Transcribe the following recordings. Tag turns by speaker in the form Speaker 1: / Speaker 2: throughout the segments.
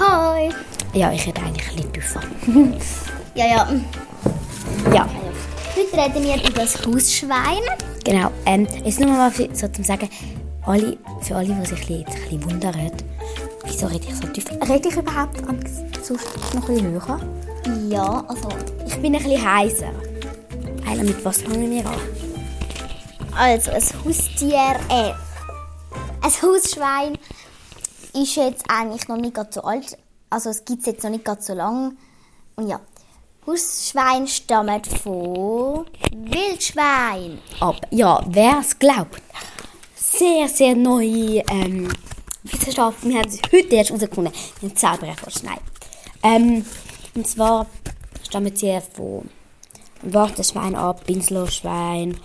Speaker 1: Hi.
Speaker 2: Ja, ich hätte eigentlich ein bisschen tiefer.
Speaker 1: Ja, ja.
Speaker 2: Ja,
Speaker 1: Heute reden wir über das Hausschwein.
Speaker 2: genau. Ähm, jetzt nur mal für, so zum Sagen, alle, für alle, die sich jetzt ein bisschen wundern, wieso rede ich so tief? Rede ich überhaupt sonst noch ein bisschen höher?
Speaker 1: Ja, also,
Speaker 2: Ich bin ein bisschen heiser. Eila, mit was fangen wir an?
Speaker 1: also ein Haustier, äh, ein Hausschwein ist jetzt eigentlich noch nicht ganz so alt. Also es gibt es jetzt noch nicht ganz so lang. Und ja, Hausschwein stammen von Wildschwein.
Speaker 2: ab. Ja, wer es glaubt. Sehr, sehr neue ähm, Wissenschaften. Wir haben es heute erst herausgefunden. Wir haben es selber erforscht. Nein. Ähm, und zwar stammen sie von Warteschwein ab, Pinselschwein.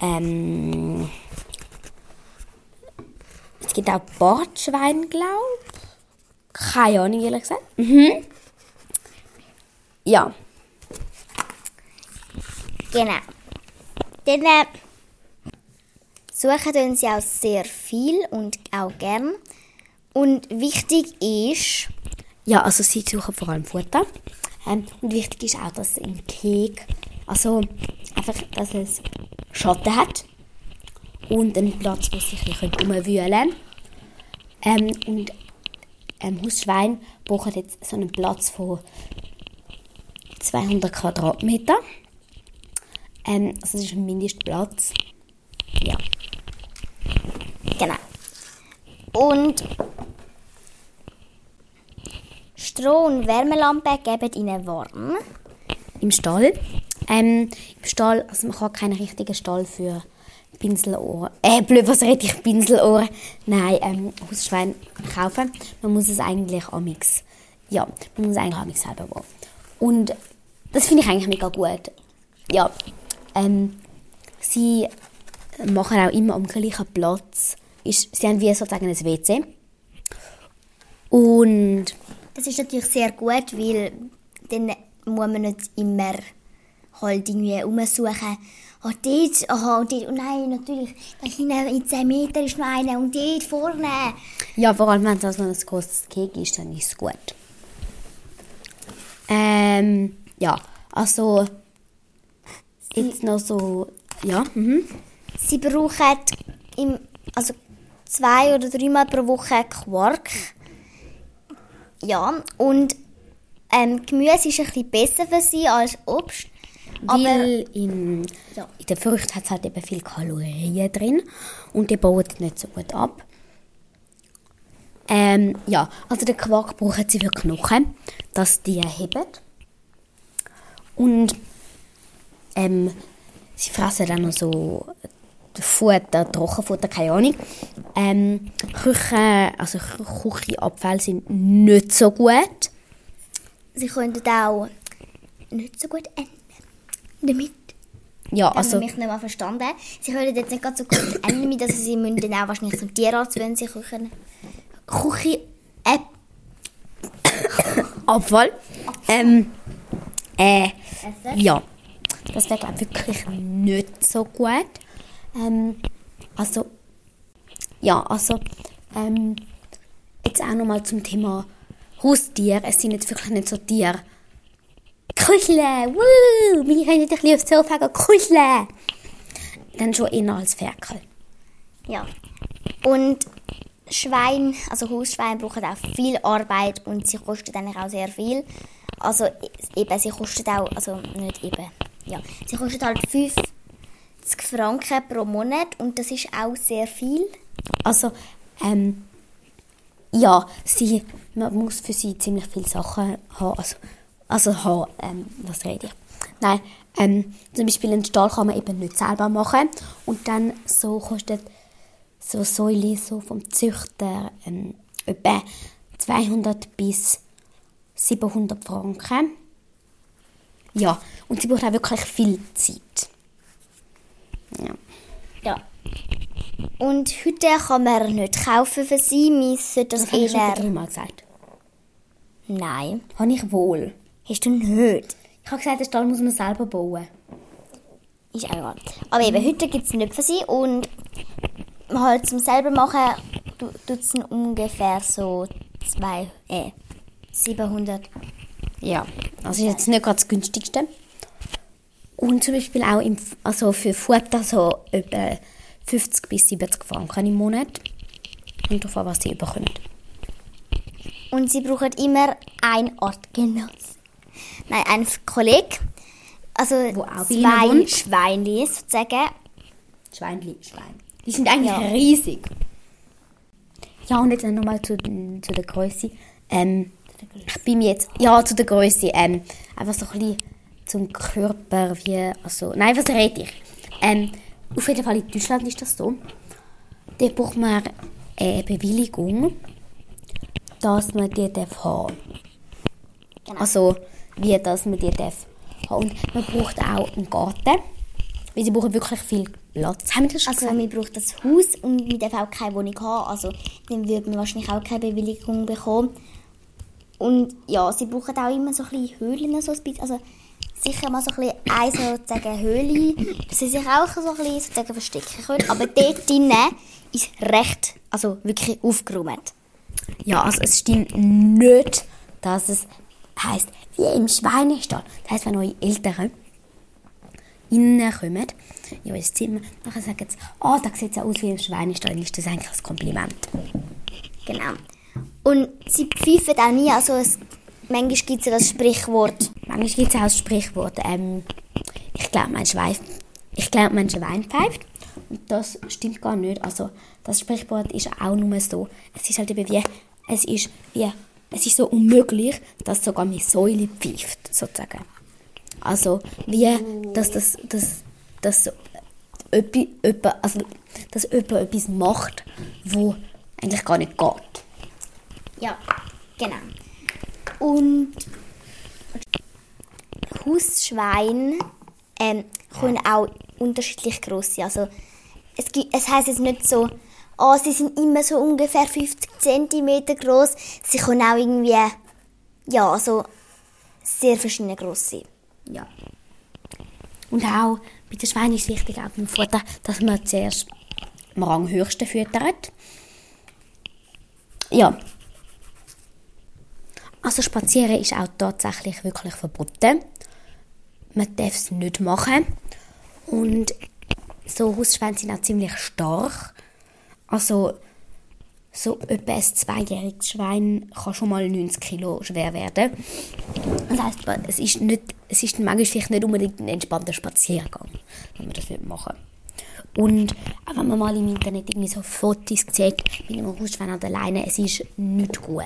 Speaker 2: Ähm, es gibt auch Bartschwein, glaube ich. Keine Ahnung, ehrlich gesagt. Mhm. Ja.
Speaker 1: Genau. Dann äh, suchen tun sie auch sehr viel und auch gern. Und wichtig ist,
Speaker 2: Ja, also sie suchen vor allem Futter. Ähm, und wichtig ist auch, dass es im Keg, also einfach, dass es Schatten hat und einen Platz, wo sie sich umwühlen können. Ähm, und ähm, Hausschwein brauchen jetzt so einen Platz von 200 Quadratmeter. Ähm, also das ist ein Mindestplatz. Ja.
Speaker 1: genau. Und Stroh- und Wärmelampe geben ihnen warm.
Speaker 2: im Stall. Ähm, Im Stall, also man kann keinen richtigen Stall für Pinselohren, äh, blöd, was rede ich, Pinselohren? Nein, ähm, Hausschwein kaufen. Man muss es eigentlich amix, ja, man muss es eigentlich amix selber bauen. Und das finde ich eigentlich mega gut. Ja, ähm, sie machen auch immer am gleichen Platz. Ist, sie haben wie sozusagen ein WC. Und
Speaker 1: Das ist natürlich sehr gut, weil dann muss man nicht immer halt irgendwie umsuchen. Oh, dort, aha, und dort, oh nein, natürlich, da hinten in 10 Metern ist noch einer und dort vorne.
Speaker 2: Ja, vor allem, wenn es also ein großes Kek ist, dann ist es gut. Ähm, ja, also jetzt noch so, ja, mhm.
Speaker 1: Sie brauchen im, also zwei oder dreimal pro Woche Quark. Ja, und ähm, Gemüse ist ein bisschen besser für sie als Obst. Aber
Speaker 2: weil in,
Speaker 1: Ja.
Speaker 2: in den Früchten hat es halt eben viel Kalorien drin und die bauen nicht so gut ab. Ähm, ja, also den Quark brauchen sie für Knochen, dass die heben. Und ähm, sie fressen dann noch so Futter, Trockenfutter, keine Ahnung. Ähm, Küche, also Küchenabfälle sind nicht so gut.
Speaker 1: sie können auch nicht so gut enden damit.
Speaker 2: Ja,
Speaker 1: Also,
Speaker 2: also
Speaker 1: habe mich nicht mal verstanden. Sie können jetzt nicht ganz so gut damit, also sie müssen auch wahrscheinlich zum Tierarzt, wenn sie Küchen... Küche... Äh,
Speaker 2: Abfall. Ähm, äh,
Speaker 1: Essen.
Speaker 2: ja, das wäre glaube ich wirklich nicht so gut. Ähm, also, ja, also, ähm, jetzt auch nochmal zum Thema Haustier. Es sind jetzt wirklich nicht so Tiere. Kuscheln, wuh, wir können nicht ein bisschen aufs Sofa kuscheln. Dann schon eher als Ferkel.
Speaker 1: Ja. Und Schwein, also Hausschweine brauchen auch viel Arbeit und sie kosten eigentlich auch sehr viel. Also eben, sie kosten auch, also nicht eben, ja, sie kosten halt 50 Franken pro Monat und das ist auch sehr viel.
Speaker 2: Also, ähm, ja, sie, man muss für sie ziemlich viele Sachen haben. Also, also haben, ähm, was rede ich? Nein, ähm, zum Beispiel einen Stall kann man eben nicht selber machen. Und dann so kostet so Säule so vom Züchter ähm, etwa 200 bis 700 Franken. Ja, und sie braucht auch wirklich viel Zeit. Ja.
Speaker 1: Ja. Und heute kann man nicht kaufen für sie, wir sollten das
Speaker 2: Das habe ich schon
Speaker 1: eher...
Speaker 2: dreimal gesagt.
Speaker 1: Nein,
Speaker 2: Habe ich wohl.
Speaker 1: Hast du nicht.
Speaker 2: Ich habe gesagt, den Stall muss man selber bauen.
Speaker 1: Ist auch egal. Aber eben, heute gibt es nicht für sie und halt zum selber machen tut es ungefähr so zwei, äh, 700.
Speaker 2: Ja, also ist jetzt nicht gerade das günstigste. Und zum Beispiel auch im, also für Futter so etwa 50 bis 70 Franken im Monat. Und davon, was sie bekommen.
Speaker 1: Und sie brauchen immer ein Artgenoss. Nein, ein Kollege. Also zwei. Schweinli sozusagen.
Speaker 2: Schweinli, Schwein. Die sind eigentlich
Speaker 1: Ja.
Speaker 2: riesig. Ja, und jetzt nochmal zu, zu der Größe. Ähm, ich bin mir jetzt, ja, zu der Größe. Ähm, einfach so ein bisschen zum Körper, wie, also, nein, was rede ich? Ähm, auf jeden Fall in Deutschland ist das so. Da braucht man eine Bewilligung, dass man die darf haben.
Speaker 1: Genau.
Speaker 2: Also, wie dass man die darf. Und man braucht auch einen Garten, weil sie brauchen wirklich viel Platz. Haben wir das schon
Speaker 1: Also
Speaker 2: gesagt?
Speaker 1: man braucht das Haus und man darf auch keine Wohnung haben. Also dann würde man wahrscheinlich auch keine Bewilligung bekommen. Und ja, sie brauchen auch immer so ein bisschen Höhlen, so ein bisschen. Also sicher mal so ein bisschen eine sozusagen Höhle, dass sie sich auch so ein bisschen sozusagen verstecken können. Aber dort drinnen ist recht, also wirklich aufgeräumt.
Speaker 2: Ja, also es stimmt nicht, dass es heißt wie im Schweinestall. Das heißt, wenn eure Eltern reinkommen in euer Zimmer, dann sagen sie, oh, da sieht es aus wie im Schweinestall, dann ist das eigentlich ein Kompliment.
Speaker 1: Genau. Und sie pfeifen auch nie, also es, manchmal gibt es ja das Sprichwort.
Speaker 2: Manchmal gibt es auch das Sprichwort, ähm, ich glaube, mein Schwein, ich glaube, mein Schwein pfeift. Und das stimmt gar nicht. Also, das Sprichwort ist auch nur so. Es ist halt eben wie, es ist wie, es ist so unmöglich, dass sogar meine Säule pfeift, sozusagen. Also, wie, dass das, das, das so, öppi, öppa, also, dass jemand etwas macht, wo eigentlich gar nicht geht.
Speaker 1: Ja, genau. Und Hausschweine ähm, können auch unterschiedlich groß sein. Also es, gibt, es heißt jetzt nicht so, oh, sie sind immer so ungefähr 50 cm groß. Sie können auch irgendwie, ja, also sehr verschiedene groß sein.
Speaker 2: Ja. Und auch bei den Schweinen ist wichtig, auch beim Futter, dass man zuerst am Ranghöchsten füttert. Ja. Also spazieren ist auch tatsächlich wirklich verboten. Man darf es nicht machen. Und so Hausschweine sind auch ziemlich stark. Also so etwa ein zweijähriges Schwein kann schon mal 90 Kilo schwer werden. Das heisst, es ist, nicht, es ist manchmal vielleicht nicht unbedingt ein entspannter Spaziergang, wenn man das machen Und auch wenn man mal im Internet irgendwie so Fotos sieht, mit einem Hausschwein an der Leine, es ist nicht gut.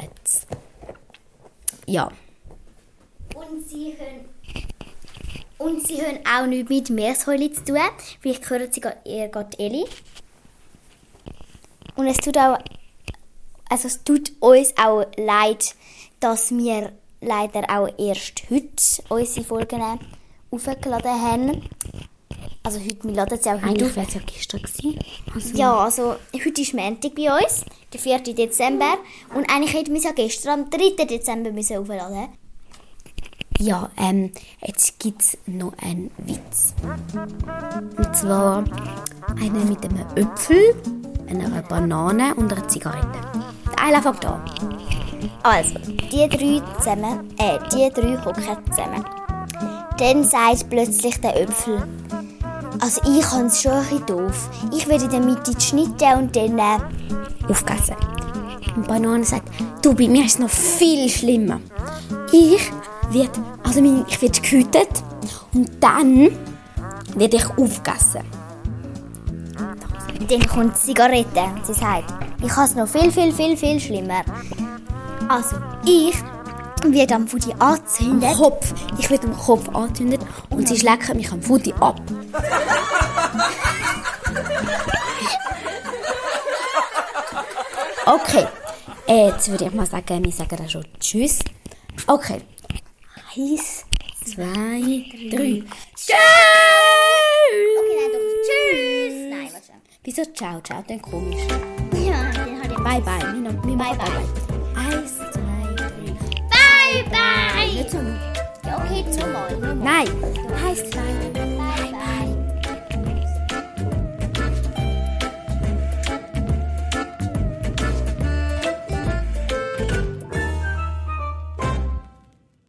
Speaker 2: Ja.
Speaker 1: Und sie haben, und sie haben auch nichts mit Meersäule zu tun. Vielleicht hören sie eher gerade Eli. Und es tut auch, also es tut uns auch leid, dass wir leider auch erst heute unsere Folgen aufgeladen haben. Also heute, wir laden sie auch heute
Speaker 2: Eigentlich wäre es ja gestern gewesen. Also,
Speaker 1: Ja, also heute ist Montag bei uns, der 4. Dezember. Und eigentlich hätten wir es ja gestern am 3. Dezember müssen aufladen
Speaker 2: Ja, ähm, jetzt gibt es noch einen Witz. Und zwar einen mit einem Äpfel, einer Banane und einer Zigarette. Eila fängt an.
Speaker 1: Also, die drei zusammen, äh, die drei hocken zusammen. Dann sagt plötzlich der Äpfel, also ich habe es schon ein bisschen doof. Ich werde in der Mitte schneiden und dann, äh,
Speaker 2: Aufgegessen. Und Banane sagt, du, bei mir ist es noch viel schlimmer. Ich werde, also ich werde gehütet und dann werde ich aufgegessen.
Speaker 1: Dann kommt die Zigarette und sie sagt, ich habe es noch viel, viel, viel, viel schlimmer. Also, ich werde am Fudi
Speaker 2: Am
Speaker 1: angezündet.
Speaker 2: Kopf. Ich werde am Kopf angezündet und sie schlecken mich am Futi ab. Okay. Äh, jetzt würde ich mal sagen, wir sagen dann schon Tschüss. Okay. Eins, zwei, drei. Tschüss!
Speaker 1: Okay, nein, doch. Tschüss! Nein, warte.
Speaker 2: Wieso ciao, ciao? Dann komisch.
Speaker 1: Ja, den hat er.
Speaker 2: Bye, bye. Machen
Speaker 1: Bye, bye.
Speaker 2: Eins, zwei, drei.
Speaker 1: Bye, bye!
Speaker 2: Nicht so.
Speaker 1: Ja, okay. Nur mal.
Speaker 2: Nein. Eins, zwei, drei.
Speaker 1: Bye, bye.